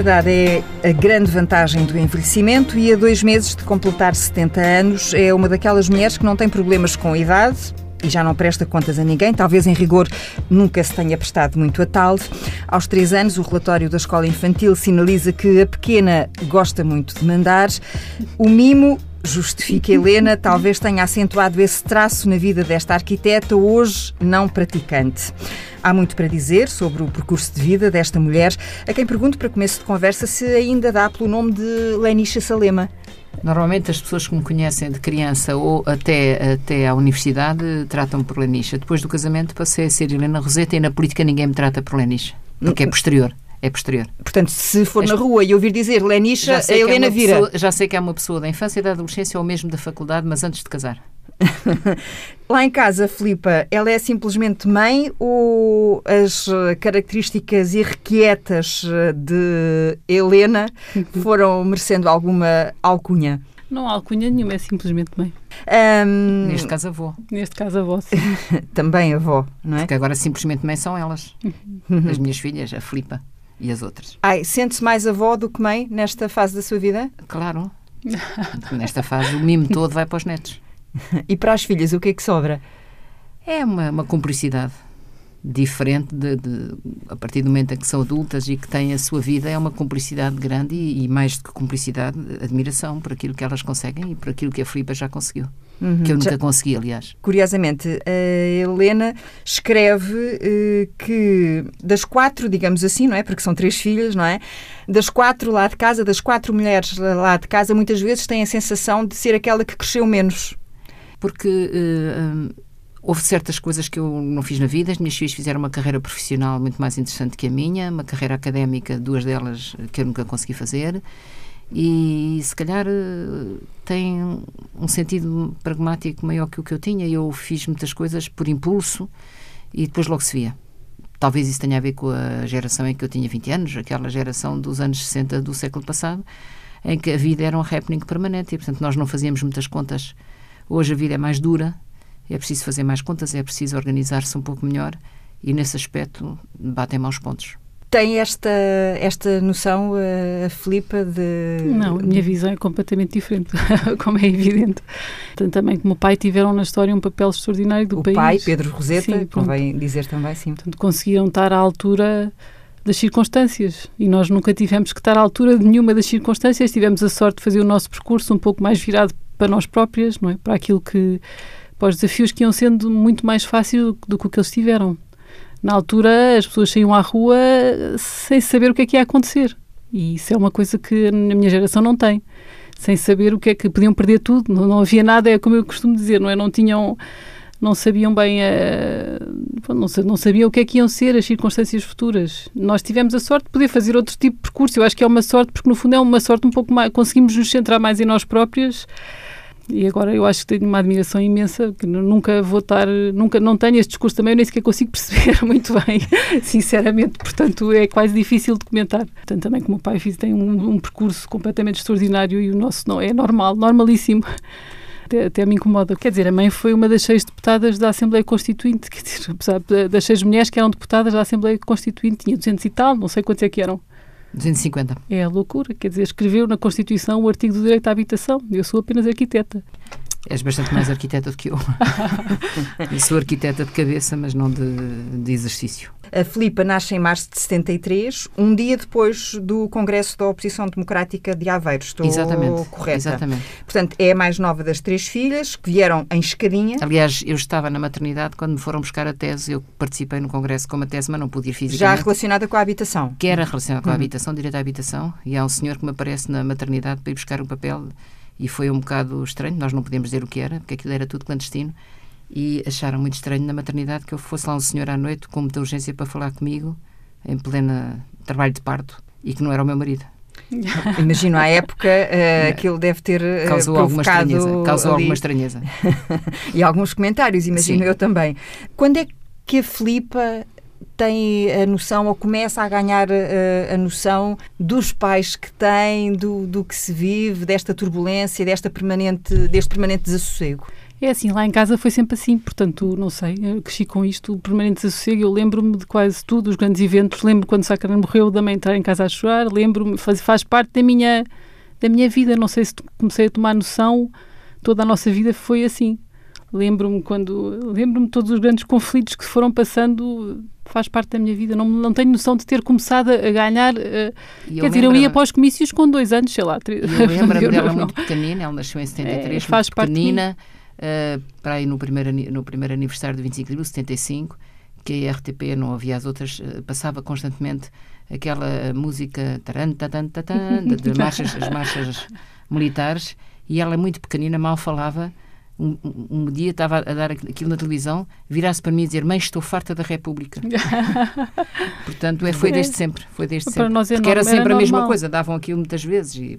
liberdade é a grande vantagem do envelhecimento e a dois meses de completar 70 anos é uma daquelas mulheres que não tem problemas com a idade, e já não presta contas a ninguém, talvez em rigor nunca se tenha prestado muito a tal. Aos três anos, o relatório da escola infantil sinaliza que a pequena gosta muito de mandar. O mimo justifica Helena, talvez tenha acentuado esse traço na vida desta arquiteta, hoje não praticante. Há muito para dizer sobre o percurso de vida desta mulher, a quem pergunto para começo de conversa se ainda dá pelo nome de Lenisha Salema. Normalmente as pessoas que me conhecem de criança ou até, até à universidade tratam por Lenisha. Depois do casamento passei a ser Helena Roseta e na política ninguém me trata por Lenisha, porque é posterior. É posterior. Portanto, se for na rua e ouvir dizer Lenisha, a é Helena é vira. Pessoa, já sei que é uma pessoa da infância e da adolescência ou mesmo da faculdade, mas antes de casar. Lá em casa, Filipa, ela é simplesmente mãe ou as características irrequietas de Helena foram merecendo alguma alcunha? Não há alcunha nenhuma, é simplesmente mãe. Um... Neste caso, avó. Neste caso, avó, sim. Também avó, não é? Porque agora simplesmente mãe são elas. Uhum. As minhas filhas, a Filipa e as outras. Ai, sente-se mais avó do que mãe nesta fase da sua vida? Claro. Nesta fase, o mimo todo vai para os netos. E para as filhas, o que é que sobra? É uma, uma cumplicidade diferente de, de, a partir do momento em que são adultas e que têm a sua vida, é uma cumplicidade grande e, e mais do que cumplicidade, admiração por aquilo que elas conseguem e por aquilo que a Filipa já conseguiu. Uhum. Que eu nunca já, consegui, aliás. Curiosamente, a Helena escreve uh, que das quatro, digamos assim, não é? Porque são três filhas, não é? Das quatro lá de casa, das quatro mulheres lá de casa, muitas vezes têm a sensação de ser aquela que cresceu menos porque uh, houve certas coisas que eu não fiz na vida. As minhas filhas fizeram uma carreira profissional muito mais interessante que a minha, uma carreira académica, duas delas que eu nunca consegui fazer. E se calhar uh, tem um sentido pragmático maior que o que eu tinha. Eu fiz muitas coisas por impulso e depois logo se via. Talvez isso tenha a ver com a geração em que eu tinha 20 anos, aquela geração dos anos 60 do século passado, em que a vida era um happening permanente e, portanto, nós não fazíamos muitas contas Hoje a vida é mais dura, é preciso fazer mais contas, é preciso organizar-se um pouco melhor e nesse aspecto batem maus pontos. Tem esta, esta noção, a Filipa, de. Não, a minha visão é completamente diferente, como é evidente. Tanto também como o pai tiveram na história um papel extraordinário do o país. O pai, Pedro Roseta, sim, convém dizer também, sim. Portanto, conseguiram estar à altura das circunstâncias e nós nunca tivemos que estar à altura de nenhuma das circunstâncias. Tivemos a sorte de fazer o nosso percurso um pouco mais virado para nós próprias, não é? Para aquilo que para os desafios que iam sendo muito mais fáceis do, que o que eles tiveram. Na altura, as pessoas saíam à rua sem saber o que é que ia acontecer. E isso é uma coisa que na minha geração não tem. Sem saber o que é que podiam perder tudo, não, não havia nada, é como eu costumo dizer, não é? Não tinham não sabiam bem, uh, não, não sabiam o que é que iam ser as circunstâncias futuras. Nós tivemos a sorte de poder fazer outro tipo de percurso. Eu acho que é uma sorte, porque no fundo é uma sorte um pouco mais. Conseguimos nos centrar mais em nós próprias e agora eu acho que tenho uma admiração imensa, que nunca vou estar, nunca, não tenho este discurso também, eu nem sequer consigo perceber muito bem, sinceramente, portanto é quase difícil de comentar. Portanto, também como o pai fiz, tem um, um percurso completamente extraordinário e o nosso não é normal, normalíssimo. Até, até, me incomoda. Quer dizer, a mãe foi uma das seis deputadas da Assembleia Constituinte, quer dizer, apesar das seis mulheres que eram deputadas da Assembleia Constituinte, tinha 200 e tal, não sei quantos é que eram. 250. É a loucura, quer dizer, escreveu na Constituição o artigo do direito à habitação. Eu sou apenas arquiteta. És bastante mais arquiteta do que eu. eu sou arquiteta de cabeça, mas não de, de exercício. A Filipa nasce em março de 73, um dia depois do Congresso da Oposição Democrática de Aveiro. Estou exatamente, correta? Exatamente. Portanto, é a mais nova das três filhas, que vieram em escadinha. Aliás, eu estava na maternidade quando me foram buscar a tese. Eu participei no Congresso com uma tese, mas não pude ir fisicamente. Já relacionada com a habitação? Que era relacionada com a uhum. habitação, direito à habitação. E há um senhor que me aparece na maternidade para ir buscar um papel e foi um bocado estranho. Nós não podemos dizer o que era, porque aquilo era tudo clandestino e acharam muito estranho na maternidade que eu fosse lá um senhor à noite com muita urgência para falar comigo, em plena trabalho de parto, e que não era o meu marido. Imagino à época uh, que ele deve ter uh, causou alguma estranheza, causou ali... alguma estranheza. e alguns comentários, imagino Sim. eu também. Quando é que a Filipa tem a noção ou começa a ganhar a, eh, a noção dos pais que tem, do, do que se vive, desta turbulência, desta permanente, deste permanente desassossego? É assim, lá em casa foi sempre assim, portanto, não sei, cresci com isto, o permanente desassossego, eu lembro-me de quase tudo, os grandes eventos, lembro quando Sacran morreu, também entrar em casa a chorar, lembro-me, faz, faz parte da minha, da minha vida, não sei se comecei a tomar noção, toda a nossa vida foi assim. Lembro-me quando, lembro-me todos os grandes conflitos que foram passando, faz parte da minha vida, não, não tenho noção de ter começado a ganhar, uh, quer dizer, eu ia para os comícios com dois anos, sei lá. Eu lembro-me dela muito pequenina, ela nasceu em 73, é, faz muito pequenina, uh, para aí no primeiro, no primeiro aniversário do 25 de abril, 75, que a RTP não havia as outras, uh, passava constantemente aquela música taran, taran, taran, de, de marchas, as marchas militares, e ela muito pequenina mal falava, um, um, dia estava a dar aquilo na televisão, virasse para mim e dizer: Mãe, estou farta da República. Portanto, é, foi desde sempre. Foi desde sempre. Nós é Porque era sempre era a mesma coisa, davam aquilo muitas vezes e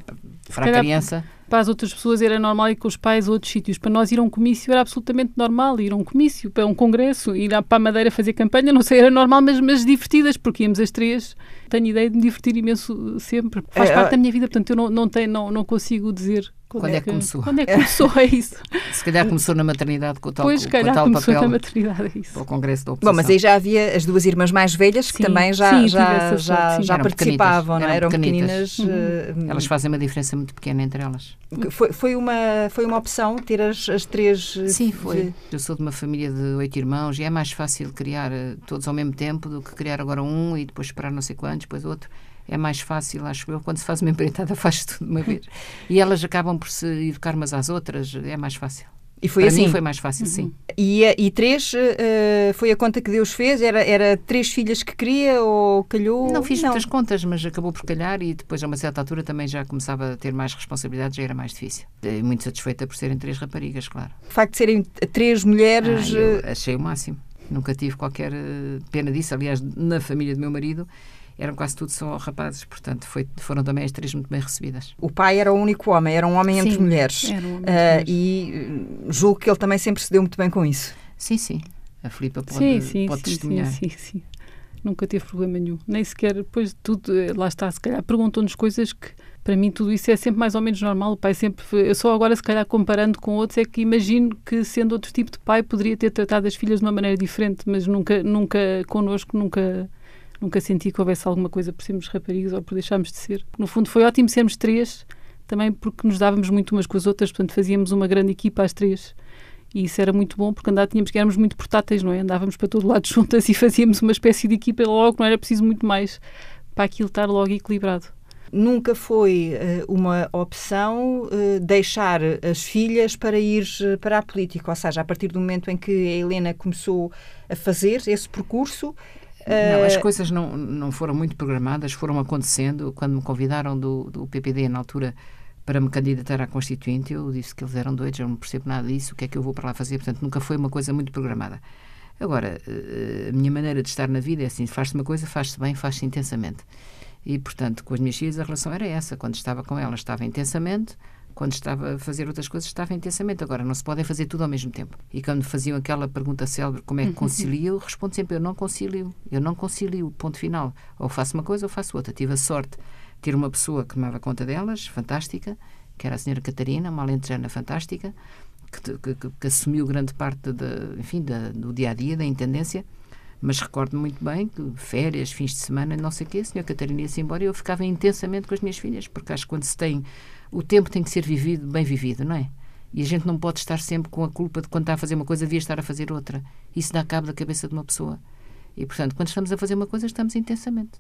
para a criança. Para as outras pessoas era normal ir com os pais a outros sítios. Para nós ir a um comício era absolutamente normal. Ir a um comício, para um congresso, ir para a Madeira fazer campanha, não sei, era normal, mas, mas divertidas, porque íamos as três. Tenho ideia de me divertir imenso sempre. Faz é, parte é... da minha vida, portanto eu não, não, tenho, não, não consigo dizer quando, quando é, que começou? Quando é que começou? É isso. Se calhar começou na maternidade com o tal, pois, com o tal começou papel. na maternidade, é isso. Para o Congresso da Oposição. Bom, mas aí já havia as duas irmãs mais velhas que sim, também já, sim, já, já, sim. já eram participavam, não é? eram pequeninas. Uhum. Uh, elas fazem uma diferença muito pequena entre elas. Foi, foi, uma, foi uma opção ter as, as três. Sim, foi. De... Eu sou de uma família de oito irmãos e é mais fácil criar eh, todos ao mesmo tempo do que criar agora um e depois esperar não sei quantos, depois outro é mais fácil, acho eu, quando se faz uma empreitada, faz tudo de uma vez. E elas acabam por se educar umas às outras, é mais fácil. E foi Para assim? Foi mais fácil, uhum. sim. E, e três, uh, foi a conta que Deus fez? Era, era três filhas que queria ou calhou? Não fiz não. muitas contas, mas acabou por calhar e depois a uma certa altura também já começava a ter mais responsabilidades, já era mais difícil. E muito satisfeita por serem três raparigas, claro. O facto de serem três mulheres... Ah, eh, achei o máximo. Nunca tive qualquer eh, pena disso. Aliás, na família do meu marido eram quase tudo só rapazes, portanto foi, foram também as três muito bem recebidas. O pai era o único homem, era um homem sim, entre mulheres. Era um homem uh, e eh, julgo que ele também sempre se deu muito bem com isso. Sim, sim. A Filipa pode, sim, sim, pode sim, testemunhar. Sim, sim, sim. Nunca teve problema nenhum. Nem sequer, depois tudo, eh, lá está, se calhar perguntam-nos coisas que para mim tudo isso é sempre mais ou menos normal. O pai sempre. Eu só agora, se calhar, comparando com outros, é que imagino que, sendo outro tipo de pai, poderia ter tratado as filhas de uma maneira diferente, mas nunca, nunca connosco, nunca Nunca senti que houvesse alguma coisa por sermos raparigas ou por deixarmos de ser. No fundo, foi ótimo sermos três, também porque nos dávamos muito umas com as outras, portanto, fazíamos uma grande equipa às três. E isso era muito bom, porque andar, tínhamos éramos muito portáteis, não é? Andávamos para todo lado juntas e fazíamos uma espécie de equipa logo, não era preciso muito mais para aquilo estar logo equilibrado. Nunca foi uh, uma opção uh, deixar as filhas para ir uh, para a política, ou seja, a partir do momento em que a Helena começou a fazer esse percurso, não, as eh, coisas não, não foram muito programadas, foram acontecendo. Quando me convidaram do, do PPD, na altura, para me candidatar à Constituinte, eu disse que eles eram doidos, eu não percebo nada disso, o que é que eu vou para lá fazer? Portanto, nunca foi uma coisa muito programada. Agora, eh, a minha maneira de estar na vida é assim: faz-se uma coisa, faz-se bem, faz-se intensamente. E, portanto, com as minhas filhas a relação era essa. Quando estava com elas, estava intensamente quando estava a fazer outras coisas, estava intensamente. Agora, não se podem fazer tudo ao mesmo tempo. E quando faziam aquela pergunta célebre, como é que concilio, eu respondo sempre, eu não concilio. Eu não concilio, ponto final. Ou faço uma coisa ou faço outra. Tive a sorte de ter uma pessoa que tomava conta delas, fantástica, que era a senhora Catarina, uma alentejana fantástica, que, que, que, assumiu grande parte de, enfim, do dia-a-dia, -dia, da intendência, mas recordo-me muito bem que férias, fins de semana, não sei o quê, a senhora Catarina ia-se embora e eu ficava intensamente com as minhas filhas, porque acho que quando se tem o tempo tem que ser vivido, bem vivido, não é? E a gente não pode estar sempre com a culpa de quando está a fazer uma coisa, devia estar a fazer outra. Isso dá cabo da cabeça de uma pessoa. E, portanto, quando estamos a fazer uma coisa, estamos intensamente.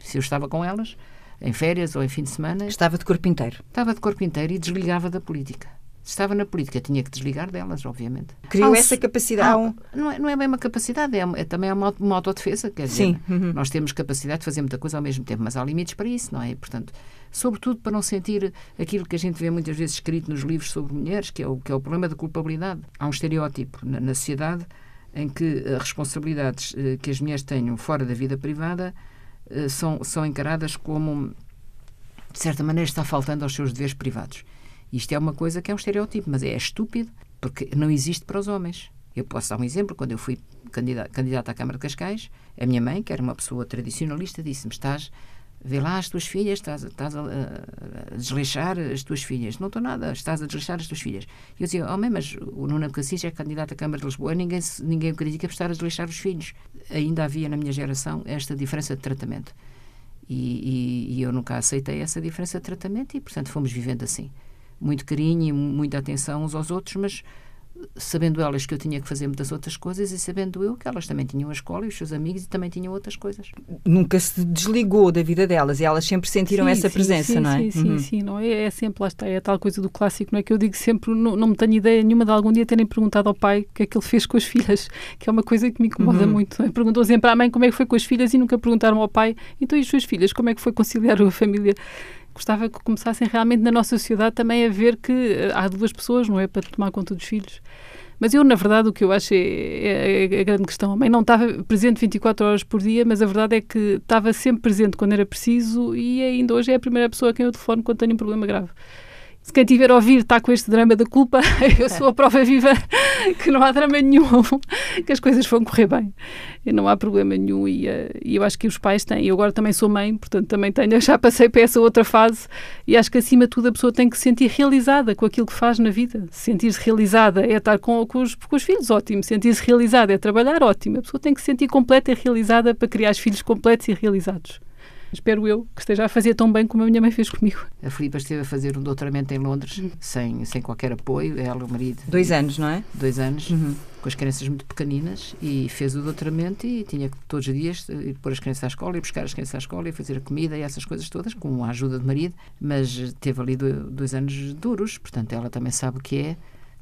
Se eu estava com elas, em férias ou em fim de semana. Estava de corpo inteiro. Estava de corpo inteiro e desligava da política. Estava na política, tinha que desligar delas, obviamente. Criou ah, essa capacidade. Ah, não, é, não é bem uma capacidade, é, é também uma, uma autodefesa. Quer dizer, Sim. Uhum. nós temos capacidade de fazer muita coisa ao mesmo tempo, mas há limites para isso, não é? Portanto, sobretudo para não sentir aquilo que a gente vê muitas vezes escrito nos livros sobre mulheres, que é o, que é o problema da culpabilidade. Há um estereótipo na, na sociedade em que as responsabilidades eh, que as mulheres tenham fora da vida privada eh, são, são encaradas como, de certa maneira, está faltando aos seus deveres privados. Isto é uma coisa que é um estereótipo, mas é estúpido, porque não existe para os homens. Eu posso dar um exemplo. Quando eu fui candidata, candidata à Câmara de Cascais, a minha mãe, que era uma pessoa tradicionalista, disse-me: Estás vê lá as tuas filhas, estás, estás a, a, desleixar as tuas filhas. Não estou nada, estás a desleixar as tuas filhas. E eu dizia, oh, mas o Nuno Cassis é candidato à Câmara de Lisboa, ninguém, ninguém o critica por estar a desleixar os filhos. Ainda havia na minha geração esta diferença de tratamento. E, e, e eu nunca aceitei essa diferença de tratamento e, portanto, fomos vivendo assim. Muito carinho e muita atenção uns aos outros, mas sabendo elas que eu tinha que fazer muitas outras coisas e sabendo eu que elas também tinham a escola e os seus amigos e também tinham outras coisas. Nunca se desligou da vida delas e elas sempre sentiram sim, essa sim, presença, sim, não é? Sim, sim, uhum. sim, não é? É sempre, lá está, é a tal coisa do clássico, não é? Que eu digo sempre, não, não me tenho ideia nenhuma de algum dia terem perguntado ao pai o que é que ele fez com as filhas, que é uma coisa que me incomoda uhum. muito. É? Perguntou sempre à mãe como é que foi com as filhas e nunca perguntaram ao pai, então e as suas filhas, como é que foi conciliar a família? Gostava que começassem realmente na nossa sociedade também a ver que eh, há duas pessoas, não é? Para tomar conta dos filhos. Mas eu, na verdade, o que eu acho é, é, é a grande questão. A mãe não estava presente 24 horas por dia, mas a verdade é que estava sempre presente quando era preciso e ainda hoje é a primeira pessoa a quem eu telefono quando tenho um problema grave se quem tiver a ouvir está com este drama da culpa, eu sou a prova viva que não há drama nenhum, que as coisas vão correr bem. E não há problema nenhum e, uh, e, eu acho que os pais têm. Eu agora também sou mãe, portanto também tenho, já passei para essa outra fase e acho que acima de tudo a pessoa tem que se sentir realizada com aquilo que faz na vida. Sentir-se realizada é estar com, com, os, com os filhos, ótimo. Sentir-se realizada é trabalhar, ótimo. A pessoa tem que se sentir completa e realizada para criar os filhos completos e realizados espero eu, que esteja a fazer tão bem como a minha mãe fez comigo. A Filipa esteve a fazer um doutoramento em Londres, uhum. sem, sem qualquer apoio, ela, o marido. Dois anos, não é? Dois anos, uhum. com as crianças muito pequeninas, e fez o doutoramento e tinha que todos os dias ir pôr as crianças à escola, e buscar as crianças à escola, e fazer a comida e essas coisas todas, com a ajuda do marido, mas teve ali dois anos duros, portanto ela também sabe o que é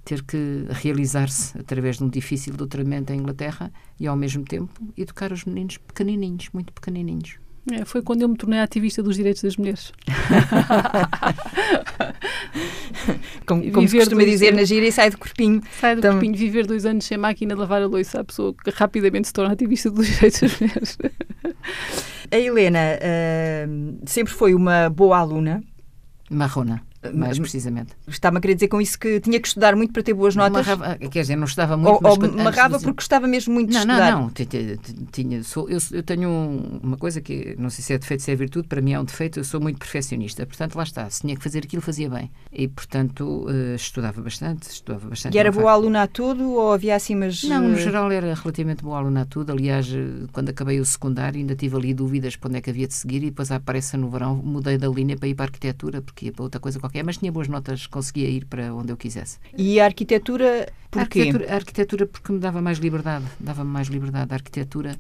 ter que realizar-se através de um difícil doutoramento em Inglaterra e, ao mesmo tempo, educar os meninos pequenininhos, muito pequenininhos. É, foi quando eu me tornei ativista dos direitos das mulheres. como, como se costuma dizer anos, na gira, e sai do corpinho. Sai do então... corpinho, viver dois anos sem máquina de lavar a louça, a pessoa que rapidamente se torna ativista dos direitos das mulheres. A Helena uh, sempre foi uma boa aluna. Marrona mais precisamente. Estava-me a querer dizer com isso que tinha que estudar muito para ter boas notas? Marrava, quer dizer, não estudava muito, ou, mas... Ou marrava porque gostava mesmo muito de não, estudar? Não, não, tinha, sou, eu, tenho uma coisa que, não sei se é defeito, se é virtude, para mim é um defeito, eu sou muito perfeccionista, portanto, lá está, se tinha que fazer aquilo, fazia bem. E, portanto, uh, estudava bastante, estudava bastante. E era boa aluna a tudo ou havia assim, mas... Não, no eh, geral era relativamente boa aluna a tudo, aliás, eh, quando acabei o secundário ainda tive ali dúvidas para onde é que havia de seguir e depois aparece no verão, mudei da linha para ir para a arquitetura, porque ia para outra coisa qualquer, mas tinha boas notas conseguia ir para onde eu quisesse. E a arquitetura, porquê? A arquitetura, a arquitetura porque me dava mais liberdade, dava-me mais liberdade. A arquitetura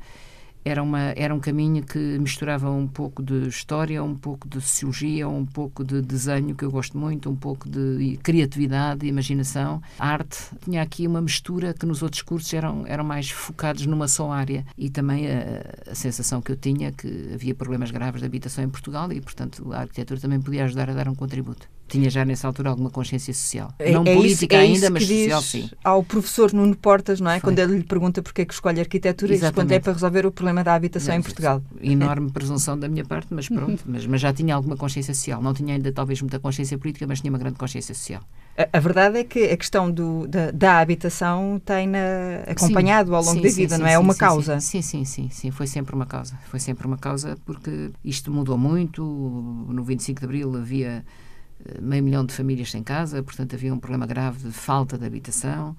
era, uma, era um caminho que misturava um pouco de história, um pouco de sociologia, um pouco de desenho, que eu gosto muito, um pouco de criatividade, imaginação, arte. Tinha aqui uma mistura que nos outros cursos eram, eram mais focados numa só área. E também a, a sensação que eu tinha que havia problemas graves de habitação em Portugal e, portanto, a arquitetura também podia ajudar a dar um contributo tinha já nessa altura alguma consciência social. É, não é política isso, é ainda, mas social sim. Ao professor Nuno Portas, não é? Foi. Quando ele lhe pergunta porque é que escolhe arquitetura, e quando é para resolver o problema da habitação em Portugal. Enorme presunção da minha parte, mas pronto, mas, mas já tinha alguma consciência social. Não tinha ainda talvez muita consciência política, mas tinha uma grande consciência social. A, a verdade é que a questão do, da, da habitação tem na, acompanhado sim, ao longo sim, da vida, sim, não é? é uma causa. Sim, sim, sim, sim, foi sempre uma causa. Foi sempre uma causa porque isto mudou muito. No 25 de Abril havia meio milhão de famílias sem casa, portanto havia um problema grave de falta de habitação.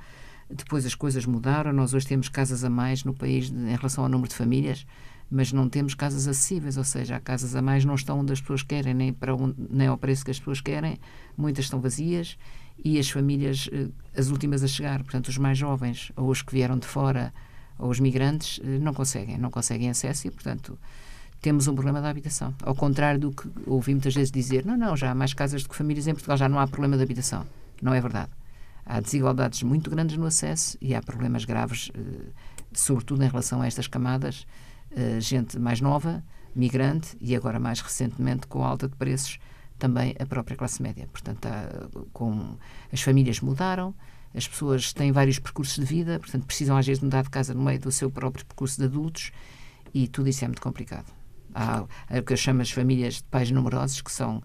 Depois as coisas mudaram, nós hoje temos casas a mais no país de, em relação ao número de famílias, mas não temos casas acessíveis, ou seja, as casas a mais não estão onde as pessoas querem, nem, para onde, nem ao preço que as pessoas querem, muitas estão vazias e as famílias, eh, as últimas a chegar, portanto os mais jovens, ou os que vieram de fora, ou os migrantes, eh, não conseguem, não conseguem acesso e, portanto, temos um problema da habitação. Ao contrário do que ouvi muitas vezes dizer, não, não, já há mais casas do que famílias em Portugal, já não há problema de habitação. Não é verdade. Há desigualdades muito grandes no acesso e há problemas graves, eh, sobretudo em relação a estas camadas, eh, gente mais nova, migrante e agora mais recentemente com alta de preços também a própria classe média. Portanto, há, com, as famílias mudaram, as pessoas têm vários percursos de vida, portanto, precisam às vezes mudar de casa no meio do seu próprio percurso de adultos e tudo isso é muito complicado. Há, o que eu chamo as famílias de pais numerosos, que são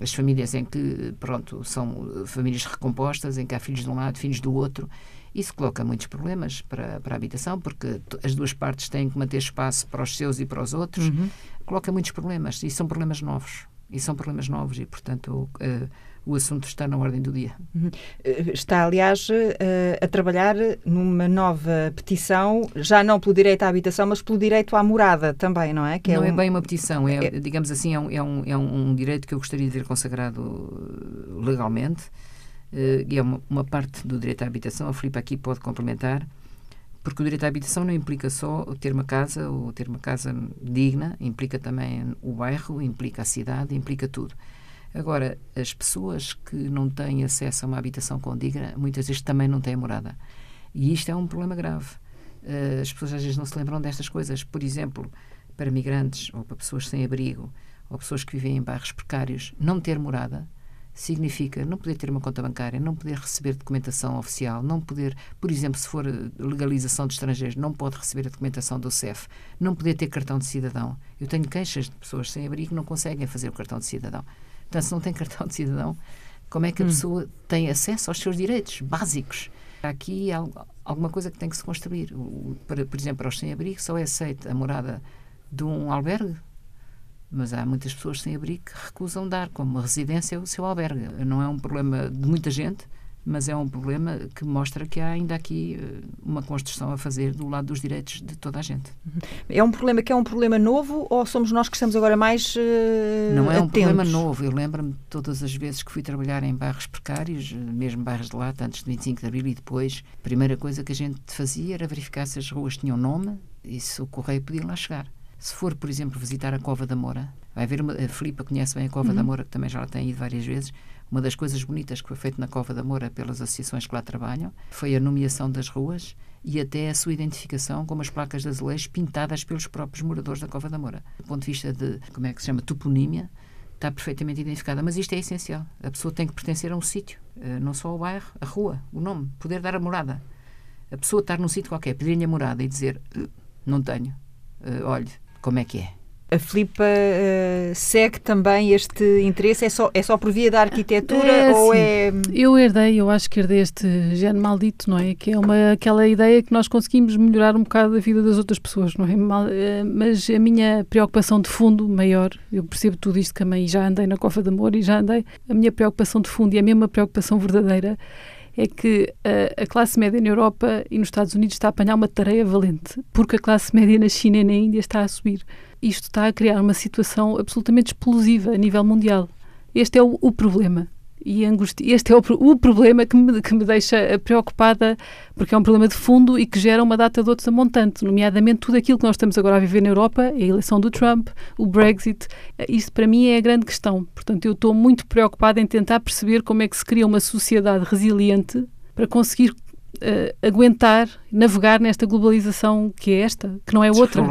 as famílias em que, pronto, são famílias recompostas, em que há filhos de um lado, filhos do outro, Isso coloca muitos problemas para, para a habitação, porque as duas partes têm que manter espaço para os seus e para os outros. Uhum. Coloca muitos problemas e são problemas novos. E são problemas novos e, portanto, uh, o assunto está na ordem do dia. Uhum. Eh, está, aliás, uh, a trabalhar numa nova petição, já não pelo direito à habitação, mas pelo direito à morada também, não é? Que é não é, um... é bem uma petição, é, é, digamos assim, é um, é, um, é um direito que eu gostaria de ver consagrado legalmente uh, e é uma, uma, parte do direito à habitação. A Filipe aqui pode complementar, porque o direito à habitação não implica só ter uma casa ou ter uma casa digna, implica também o bairro, implica a cidade, implica tudo. Agora, as pessoas que não têm acesso a uma habitação condigna, muitas vezes também não têm morada. E isto é um problema grave. Uh, as pessoas às vezes não se lembram destas coisas. Por exemplo, para migrantes ou para pessoas sem abrigo ou pessoas que vivem em bairros precários, não ter morada significa não poder ter uma conta bancária, não poder receber documentação oficial, não poder, por exemplo, se for legalização de estrangeiros, não pode receber a documentação do CEF, não poder ter cartão de cidadão. Eu tenho queixas de pessoas sem abrigo que não conseguem fazer o cartão de cidadão. Portanto, se não tem cartão de cidadão, como é que a hum. pessoa tem acesso aos seus direitos básicos? Há aqui alguma coisa que tem que se construir. Para, por exemplo, para os sem-abrigo, só é aceita a morada de um albergue, mas há muitas pessoas sem abrigo que recusam dar como residência o seu albergue. Não é um problema de muita gente, mas é um problema que mostra que há ainda aqui eh, uma construção a fazer do lado dos direitos de toda a gente. Uhum. É um problema que é um problema novo ou somos nós que estamos agora mais uh, Não é um problema novo. Eu lembro-me todas as vezes que fui trabalhar em bairros precários, eh, mesmo bairros de lata, antes de 25 de Abril e depois, a primeira coisa que a gente fazia era verificar se as ruas tinham nome e se o correio podia lá chegar. Se for, por exemplo, visitar a Cova da Moura, vai ver uma, a Filipa conhece bem a Cova uhum. da Moura, que também já lá tem ido várias vezes, uma das coisas bonitas que foi feito na Cova da Moura pelas associações que lá trabalham foi a nomeação das ruas e até a sua identificação com as placas de azulejo pintadas pelos próprios moradores da Cova da Moura. Do ponto de vista de, como é que se chama, toponímia, está perfeitamente identificada. Mas isto é essencial. A pessoa tem que pertencer a um sítio, eh, não só ao bairro, a rua, o nome, poder dar a morada. A pessoa estar num sítio qualquer, pedir-lhe a morada e dizer eh, não tenho, uh, olhe, como é que é? A Filipa uh, segue também este interesse? É só, é só por via da arquitetura é, ou é. Eu herdei, eu acho que herdei este gene maldito, não é? Que é uma, aquela ideia que nós conseguimos melhorar um bocado a vida das outras pessoas, não é? Mal, uh, mas a minha preocupação de fundo maior, eu percebo tudo isto também, e já andei na Cofa de Amor e já andei, a minha preocupação de fundo e a mesma preocupação verdadeira é que a, a, classe média na Europa e nos Estados Unidos está a apanhar uma tarefa valente, porque a classe média na China e na Índia está a subir isto está a criar uma situação absolutamente explosiva a nível mundial. Este é o, o problema. E angustia, este é o, o problema que me, que me deixa preocupada, porque é um problema de fundo e que gera uma data de outros a montante, nomeadamente tudo aquilo que nós estamos agora a viver na Europa, a eleição do Trump, o Brexit. Isso para mim é a grande questão. Portanto, eu estou muito preocupada em tentar perceber como é que se cria uma sociedade resiliente para conseguir uh, aguentar, navegar nesta globalização que é esta, que não é outra.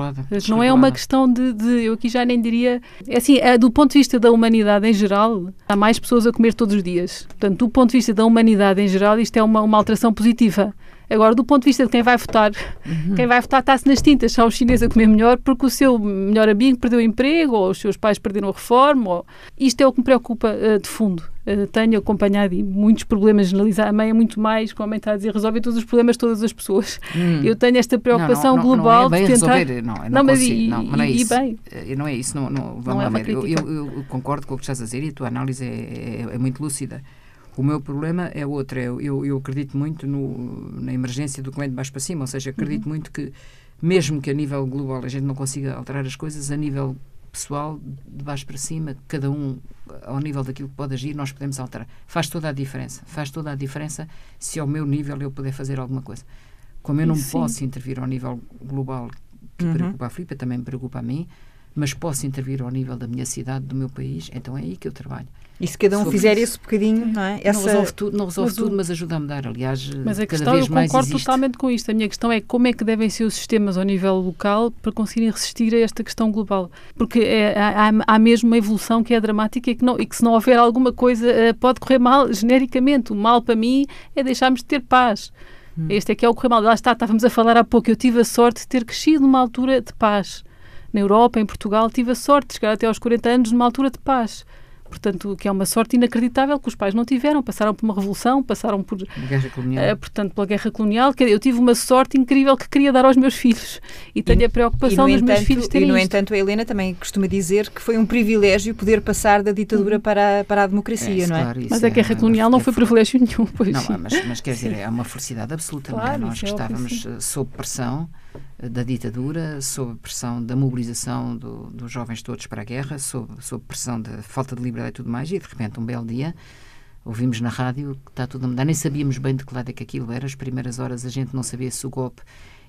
Não é uma questão de, de, eu aqui já nem diria, é assim, é, do ponto de vista da humanidade em geral, há mais pessoas a comer todos os dias. Portanto, do ponto de vista da humanidade em geral, isto é uma, uma alteração positiva. Agora, do ponto de vista de quem vai votar, uhum. quem vai votar está-se nas tintas. São os chineses a comer melhor porque o seu melhor amigo perdeu o emprego ou os seus pais perderam a reforma. Ou... Isto é o que me preocupa uh, de fundo. Uh, tenho acompanhado muitos problemas generalizados. A mãe é muito mais, como a mãe está a dizer, resolve todos os problemas de todas as pessoas. Hum. Eu tenho esta preocupação não, não, global não é de tentar. Resolver, não, não, mas e, não, não é e, isso. E bem. Eh, não é isso. Não, não, vamos não é ver. Eu, eu, eu, concordo com o que estás a dizer e a tua análise é, é, é muito lúcida. O meu problema é outro. É, eu, eu acredito muito no, na emergência do cliente de baixo para cima, ou seja, acredito uhum. muito que, mesmo que a nível global a gente não consiga alterar as coisas, a nível pessoal, de baixo para cima, cada um ao nível daquilo que pode agir, nós podemos alterar. Faz toda a diferença. Faz toda a diferença se ao meu nível eu puder fazer alguma coisa. Como eu não Sim. posso intervir ao nível global, que uhum. preocupa a Filipe, também me preocupa a mim, mas posso intervir ao nível da minha cidade, do meu país, então é aí que eu trabalho. E se cada um fizer isso. esse bocadinho, não é? Essa... Não resolve tudo, não resolve mas tudo, mas ajuda a mudar. Aliás, mas a cada questão, vez eu mais concordo totalmente com isto. A minha questão é como é que devem ser os sistemas ao nível local para conseguirem resistir a esta questão global. Porque é, há, há, mesmo uma evolução que é dramática e que, não, e que se não houver alguma coisa eh, pode correr mal genericamente. O mal para mim é deixarmos de ter paz. Hum. Este é que é o correr mal. Lá está, estávamos a falar há pouco. Eu tive a sorte de ter crescido numa altura de paz. Na Europa, em Portugal, tive a sorte de chegar até aos 40 anos numa altura de paz portanto, que é uma sorte inacreditável que os pais não tiveram, passaram por uma revolução, passaram por, guerra colonial. Uh, portanto, pela guerra colonial, que eu tive uma sorte incrível que queria dar aos meus filhos e tenho e, a preocupação dos meus filhos terem E, no isto. entanto, a Helena também costuma dizer que foi um privilégio poder passar da ditadura uhum. para, a, para a democracia, é, não é? Claro, mas a guerra é, colonial não foi privilégio nenhum, pois Não, mas, mas, quer dizer, é uma felicidade absoluta, claro, não é? Nós que é estávamos eh, sob pressão da ditadura, sob pressão da mobilização do, dos jovens todos para a guerra, sob, sob pressão da falta de liberdade e tudo mais, e de repente, um belo dia, ouvimos na rádio que está tudo a mudar. Nem sabíamos bem de que lado é que aquilo era. As primeiras horas a gente não sabia se o golpe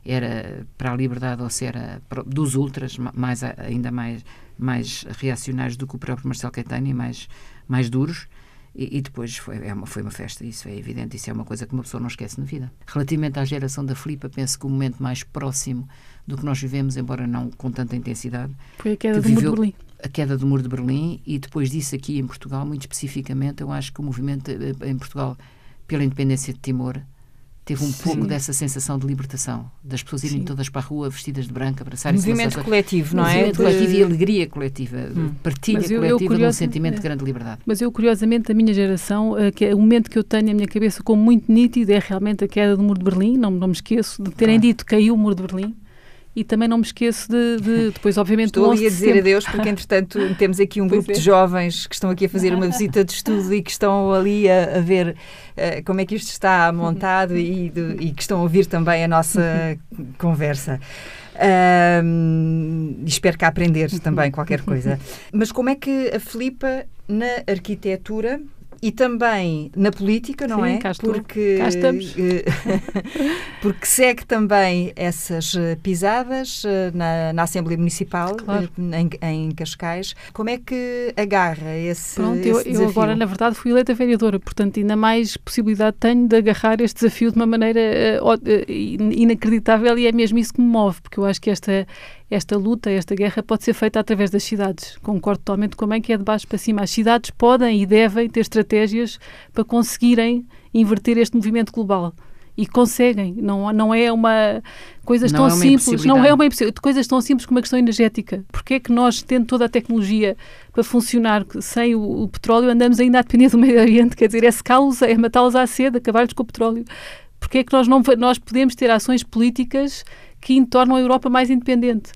era para a liberdade ou se era dos ultras, mais, ainda mais, mais reacionários do que o próprio Marcelo Caetano e mais, mais duros. E, e, depois foi, é uma, foi uma festa, isso é evidente, isso é uma coisa que uma pessoa não esquece na vida. Relativamente à geração da Filipa, penso que o momento mais próximo do que nós vivemos, embora não com tanta intensidade, foi a queda do muro de Berlim. A queda do muro de Berlim e depois disso aqui em Portugal, muito especificamente, eu acho que o movimento eh, em Portugal pela independência de Timor teve um Sim. pouco dessa sensação de libertação, das pessoas irem Sim. todas para a rua vestidas de branco, abraçarem Movimento coletivo, não é? Movimento coletivo e alegria coletiva, hum. partilha eu, coletiva eu, de um sentimento de grande liberdade. Mas eu, curiosamente, a minha geração, uh, que é o momento que eu tenho na minha cabeça como muito nítido é realmente a queda do Muro de Berlim, não, não me esqueço de terem claro. dito que caiu o Muro de Berlim e também não me esqueço de, de depois, obviamente, Estou ali a dizer adeus, porque entretanto temos aqui um grupo é. de jovens que estão aqui a fazer uma visita de estudo e que estão ali a, a ver uh, como é que isto está montado e, de, e, que estão a ouvir também a nossa conversa. Um, espero que a aprender também qualquer coisa. Mas como é que a Filipa, na arquitetura, e também na política, não Sim, é? Cá estou. porque cá estamos. porque segue também essas eh, pisadas eh, na, na Assembleia Municipal claro. Eh, em, em, Cascais. Como é que agarra esse Pronto, esse eu, desafio? eu agora na verdade fui eleita vereadora, portanto ainda mais possibilidade tenho de agarrar este desafio de uma maneira uh, inacreditável e é mesmo isso que me move, porque eu acho que esta esta luta, esta guerra pode ser feita através das cidades. Concordo totalmente com a mãe que é de baixo para cima. As cidades podem e devem ter estratégias para conseguirem inverter este movimento global. E conseguem, não, não é uma coisas não tão é simples, não é uma coisas tão simples como a questão energética. Porque é que nós, tendo toda a tecnologia para funcionar sem o, o petróleo, andamos ainda a depender do meio ambiente? Quer dizer, é secá-los, é matá-los à sede, acabar-lhes com o petróleo. Porque é que nós não nós podemos ter ações políticas que tornam a Europa mais independente?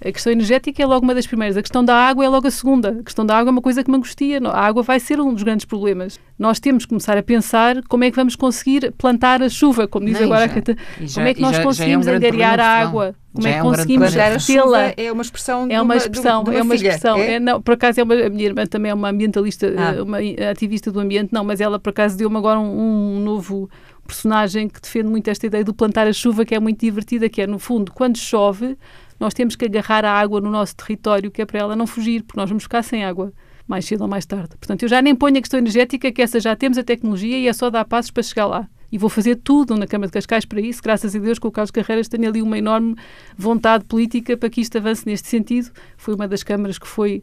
A questão energética é logo uma das primeiras. A questão da água é logo a segunda. A questão da água é uma coisa que me angustia. A água vai ser um dos grandes problemas. Nós temos que começar a pensar como é que vamos conseguir plantar a chuva, como diz Não, agora já, a. Já, como é que nós já, conseguimos já é um angariar a água? Como já é que é um conseguimos tê-la? É uma expressão É uma expressão, é uma filha. expressão. É? É, não, por acaso é uma, a minha irmã também é uma ambientalista, ah. Eh, uma ativista do ambiente, não, mas ela por acaso deu-me agora um, um novo personagem que defende muito esta ideia do plantar a chuva, que é muito divertida, que é, no fundo, quando chove, nós temos que agarrar a água no nosso território, que é para ela não fugir, porque nós vamos ficar sem água mais cedo ou mais tarde. Portanto, eu já nem ponho a questão energética, que essa já temos a tecnologia e é só dar passos para chegar lá. E vou fazer tudo na Câmara de Cascais para isso, graças a Deus, com o Carlos Carreiras tenho ali uma enorme vontade política para que isto avance neste sentido. Foi uma das câmaras que foi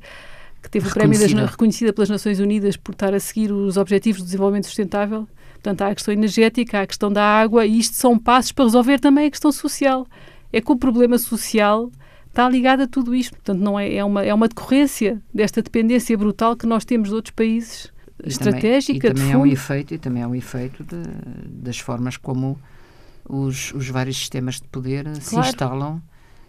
que teve o prémio das, reconhecida pelas Nações Unidas por estar a seguir os Objetivos do Desenvolvimento Sustentável. Portanto, há a questão energética, há a questão da água e isto são passos para resolver também a questão social. É que o problema social está ligado a tudo isto. Portanto, não é, é, uma, é uma decorrência desta dependência brutal que nós temos de outros países e estratégica. Também, e também é um efeito e também é um efeito de, das formas como os, os vários sistemas de poder claro. se instalam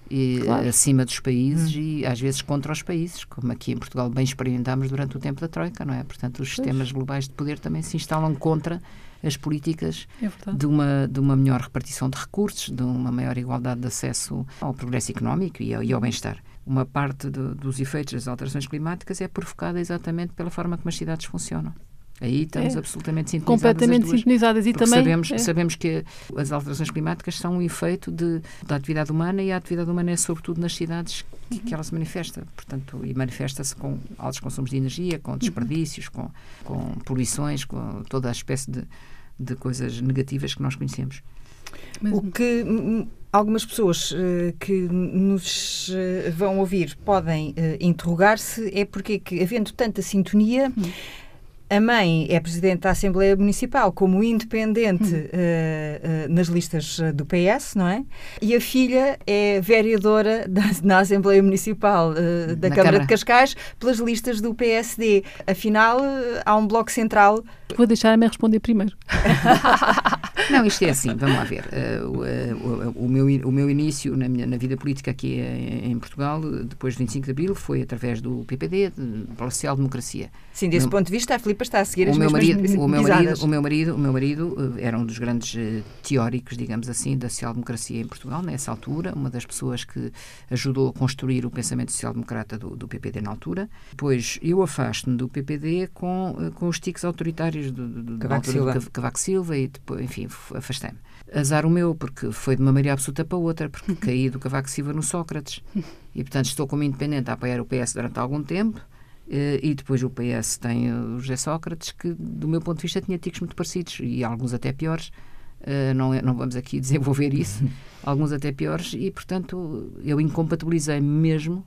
e, claro. acima dos países hum. e às vezes contra os países, como aqui em Portugal bem experimentámos durante o tempo da Troika, não é? Portanto, os sistemas globais de poder também se instalam contra as políticas é de, uma, de uma melhor repartição de recursos, de uma maior igualdade de acesso ao progresso económico e ao, e ao bem-estar. Uma parte de, dos efeitos das alterações climáticas é provocada exatamente pela forma como as cidades funcionam. Aí estamos é. absolutamente sintonizadas. Completamente sintonizadas. E também. Sabemos, é. sabemos que as alterações climáticas são um efeito de, da atividade humana e a atividade humana é, sobretudo, nas cidades que, que ela se manifesta. Portanto, e manifesta-se com altos consumos de energia, com desperdícios, com, com poluições, com toda a espécie de, de coisas negativas que nós conhecemos. O que algumas pessoas uh, que nos uh, vão ouvir podem uh, interrogar-se é porque que, havendo tanta sintonia. Hum A mãe é presidente da Assembleia Municipal como independente uh, uh, nas listas do PS, não é? E a filha é vereadora da, na Assembleia Municipal uh, da Câmara, Câmara, de Cascais pelas listas do PSD. Afinal, há um bloco central. Vou deixar a mãe responder primeiro. não, isto é assim, vamos lá ver. O, o, meu, o meu início na, minha, na vida política aqui em Portugal, depois de 25 de Abril, foi através do PPD, pela social-democracia. Sim, desse ponto de vista, a Filipa está a seguir o as meu marido, o meu marido, o meu marido, o meu marido eh, era um dos grandes uh, teóricos, digamos assim, da social-democracia em Portugal, nessa altura, uma das pessoas que ajudou a construir o pensamento social-democrata do, do, PPD na altura. Depois, eu afasto-me do PPD com, uh, com os tiques autoritários do, do, Cavaco, Silva. Cavaco Silva e, depois, enfim, afastei-me. Azar o meu, porque foi de uma maneira absoluta para outra, porque caí do Cavaco Silva no Sócrates. E, portanto, estou como independente a apoiar o PS durante algum tempo e depois o PS tem o José Sócrates, que, do meu ponto de vista, tinha ticos muito parecidos e alguns até piores. Uh, não, é, não vamos aqui desenvolver isso, alguns até piores, e portanto eu incompatibilizei mesmo,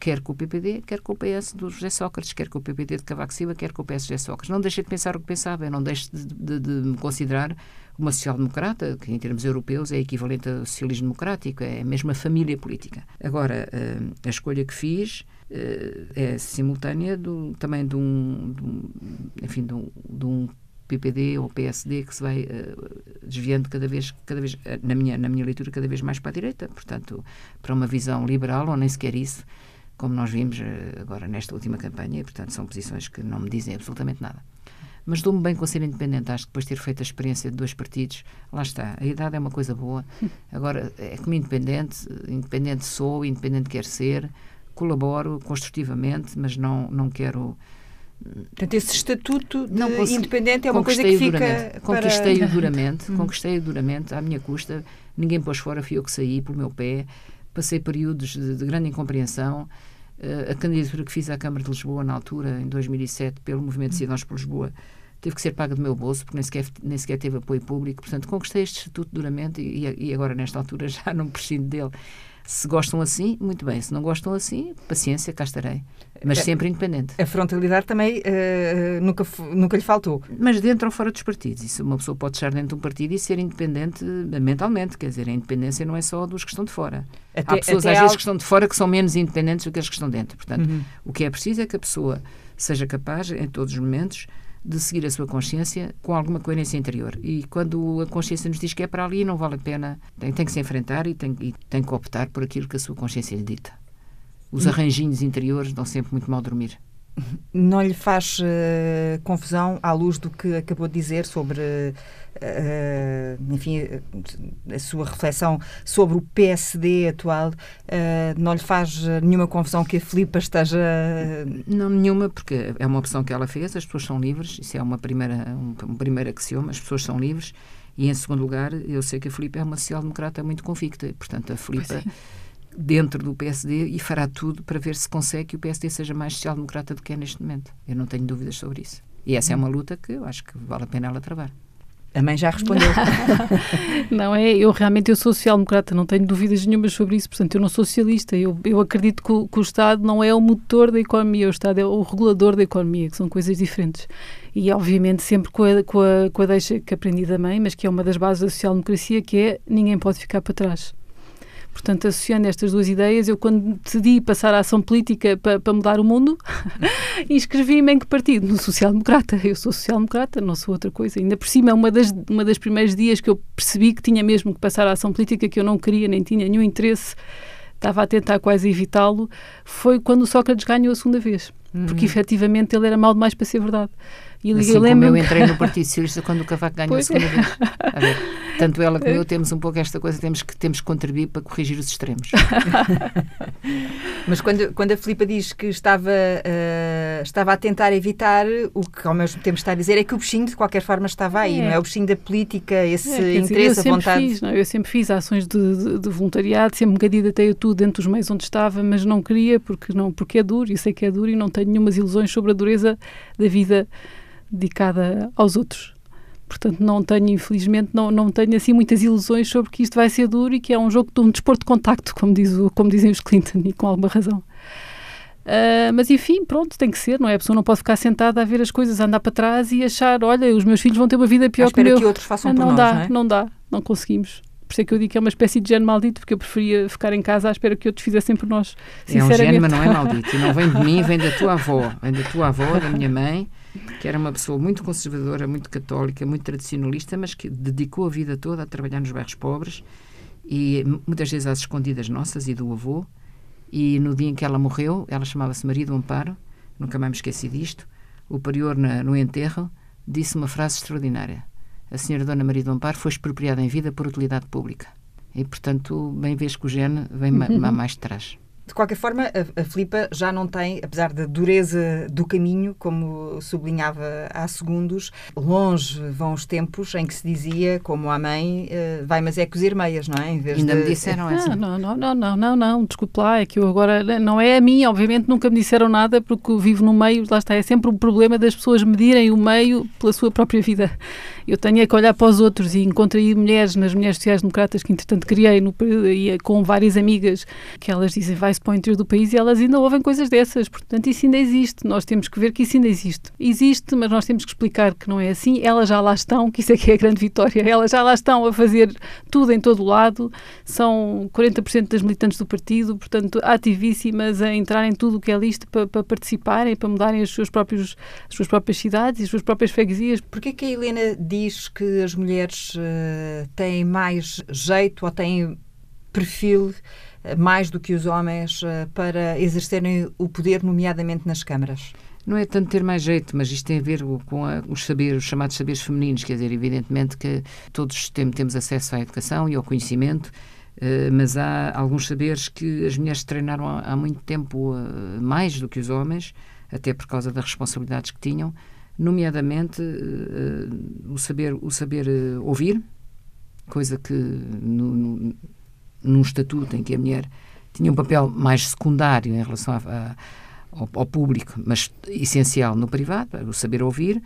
quer com o PPD, quer com o PS do José Sócrates, quer com o PPD de Cavaco Silva, quer com o PS José Sócrates. Não deixei de pensar o que pensava, eu não deixo de, de, de me considerar uma social-democrata, que em termos europeus é equivalente ao socialismo democrático, é a mesma família política. Agora, uh, a escolha que fiz é simultânea do, também de um, de um enfim, de um, de um, PPD ou PSD que se vai uh, desviando cada vez, cada vez na, minha, na minha leitura, cada vez mais para a direita, portanto, para uma visão liberal ou nem sequer isso, como nós vimos agora nesta última campanha, e, portanto, são posições que não me dizem absolutamente nada. Mas dou-me bem com ser independente. Acho que depois de ter feito a experiência de dois partidos, lá está. A idade é uma coisa boa. Agora, é como independente, independente sou, independente quero ser, colaboro construtivamente, mas não, não quero. Portanto, esse estatuto de independente é uma coisa que fica. Duramente, Conquistei-o duramente, hum. conquistei-o duramente, à minha custa. Ninguém pôs fora, fui eu que saí pelo meu pé. Passei períodos de, de grande incompreensão. Uh, a candidatura que fiz à Câmara de Lisboa, na altura, em 2007, pelo Movimento de Cidadãos por Lisboa, teve que ser paga do meu bolso, porque nem sequer, nem sequer teve apoio público. Portanto, conquistei este estatuto duramente e, e agora, nesta altura, já não prescindo dele. Se gostam assim, muito bem. Se não gostam assim, paciência, cá estarei. Mas é, sempre independente. A frontalidade também uh, nunca, nunca lhe faltou. Mas dentro ou fora dos partidos. Isso uma pessoa pode estar dentro de um partido e ser independente mentalmente. Quer dizer, a independência não é só dos que estão de fora. Até, Há pessoas, às vezes, que estão de fora que são menos independentes do que as que estão dentro. Portanto, uhum. o que é preciso é que a pessoa seja capaz, em todos os momentos, de seguir a sua consciência com alguma coerência interior. E quando a consciência nos diz que é para ali, não vale a pena, tem, tem que se enfrentar e tem, e tem que optar por aquilo que a sua consciência lhe dita. Os hum. arranjinhos interiores dão sempre muito mal dormir não lhe faz uh, confusão à luz do que acabou de dizer sobre, uh, enfim, a sua reflexão sobre o PSD atual? Uh, não lhe faz nenhuma confusão que a Filipa esteja. Não, nenhuma, porque é uma opção que ela fez, as pessoas são livres, isso é uma primeira, um, um primeiro axioma, as pessoas são livres. E, em segundo lugar, eu sei que a Filipa é uma social-democrata muito convicta, portanto, a Filipa dentro do PSD e fará tudo para ver se consegue que o PSD seja mais social-democrata do que é neste momento. Eu não tenho dúvidas sobre isso. E essa é uma luta que eu acho que vale a pena ela travar. A mãe já respondeu. não é, eu realmente eu sou social-democrata, não tenho dúvidas nenhumas sobre isso, portanto eu não sou socialista. Eu, eu acredito que o, que o, Estado não é o motor da economia, o Estado é o regulador da economia, que são coisas diferentes. E obviamente sempre com a, com a, com a deixa que aprendi da mãe, mas que é uma das bases da social-democracia, que é ninguém pode ficar para trás. Portanto, associando estas duas ideias, eu quando decidi passar à ação política para, para mudar o mundo, inscrevi-me em que partido? No social-democrata. Eu sou social-democrata, não sou outra coisa. Ainda por cima, uma das, uma das primeiros dias que eu percebi que tinha mesmo que passar à ação política, que eu não queria, nem tinha nenhum interesse, estava a tentar quase evitá-lo, foi quando o Sócrates ganhou a segunda vez. Uhum. Porque efetivamente ele era mal demais para ser verdade. E assim eu como eu entrei no Partido Socialista quando o Cavaco ganhou pois a segunda é. vez. A ver, tanto ela como eu temos um pouco esta coisa, temos que, temos que contribuir para corrigir os extremos. Mas quando, quando a Filipa diz que estava, uh, estava a tentar evitar, o que ao mesmo tempo está a dizer é que o bichinho de qualquer forma estava aí, é. não é? O bichinho da política, esse é, interesse, dizer, a vontade. Fiz, não, eu sempre fiz ações de, de, de, voluntariado, sempre me candidatei a tudo dentro dos meios onde estava, mas não queria porque, não, porque é duro, e sei que é duro e não tenho nenhumas ilusões sobre a dureza da vida dedicada aos outros. Portanto, não tenho, infelizmente, não, não tenho assim muitas ilusões sobre que isto vai ser duro e que é um jogo de um desporto de contacto, como, diz o, como dizem os Clinton, e com alguma razão. Uh, mas enfim, pronto, tem que ser, não é? A pessoa não pode ficar sentada a ver as coisas, a andar para trás e achar, olha, os meus filhos vão ter uma vida pior que o meu. que outros façam ah, não por dá, nós, não é? Não dá, não conseguimos. Por isso é que eu digo que é uma espécie de gene maldito, porque eu preferia ficar em casa à espera que outros fizessem por nós. É um gene, mas não é maldito. E não vem de mim, vem da tua avó. Vem da tua avó, da minha mãe, que era uma pessoa muito conservadora, muito católica, muito tradicionalista, mas que dedicou a vida toda a trabalhar nos bairros pobres e muitas vezes às escondidas nossas e do avô. E no dia em que ela morreu, ela chamava-se Maria do Amparo, nunca mais me esqueci disto, o prior na, no enterro disse uma frase extraordinária a senhora Dona Maria do Amparo foi expropriada em vida por utilidade pública. E, portanto, bem vês que o gene vem uhum. mais de trás. De qualquer forma, a, a Filipa já não tem, apesar da dureza do caminho, como sublinhava há segundos, longe vão os tempos em que se dizia, como a mãe, uh, vai, mas é cozer meias, não é? Em vez Ainda de... me disseram essa. Não, não, não, não, não, não, desculpe lá, é que eu agora, não é a mim, obviamente nunca me disseram nada, porque eu vivo no meio, lá está, é sempre o um problema das pessoas medirem o meio pela sua própria vida. Eu tenho é que olhar para os outros e encontrei mulheres nas mulheres sociais-democratas que, entretanto, criei no, e, com várias amigas que elas dizem vai-se para o interior do país e elas ainda ouvem coisas dessas. Portanto, isso ainda existe. Nós temos que ver que isso ainda existe. Existe, mas nós temos que explicar que não é assim. Elas já lá estão, que isso é que é a grande vitória. Elas já lá estão a fazer tudo em todo lado. São 40% das militantes do partido, portanto, ativíssimas a entrar em tudo o que é listo para, para participarem, para mudarem as suas, próprios, as suas próprias cidades e as suas próprias freguesias. Porquê que a Helena diz que as mulheres uh, têm mais jeito ou têm perfil mais do que os homens uh, para exercerem o poder, nomeadamente nas câmaras? Não é tanto ter mais jeito, mas isto tem a ver com a, os saberes, os chamados saberes femininos, quer dizer, evidentemente que todos tem, temos acesso à educação e ao conhecimento, mas há alguns saberes que as mulheres treinaram há, muito tempo mais do que os homens, até por causa das responsabilidades que tinham, nomeadamente o saber, o saber ouvir, coisa que no, no, num estatuto em que a mulher tinha um papel mais secundário em relação a, a, ao, ao, público, mas essencial no privado, o saber ouvir.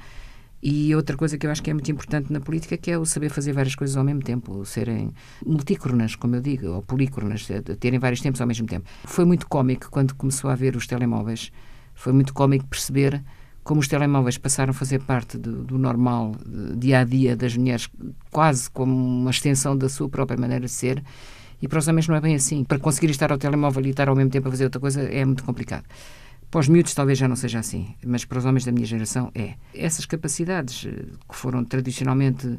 E outra coisa que eu acho que é muito importante na política que é o saber fazer várias coisas ao mesmo tempo, serem multícronas, como eu digo, ou polícronas, terem vários tempos ao mesmo tempo. Foi muito cómico quando começou a ver os telemóveis, foi muito cómico perceber como os telemóveis passaram a fazer parte do, do normal dia a dia das mulheres, quase como uma extensão da sua própria maneira de ser, e para os homens não é bem assim. Para conseguir estar ao telemóvel e estar ao mesmo tempo a fazer outra coisa é muito complicado. Para os miúdos talvez já não seja assim, mas para os homens da minha geração é. Essas capacidades eh, que foram tradicionalmente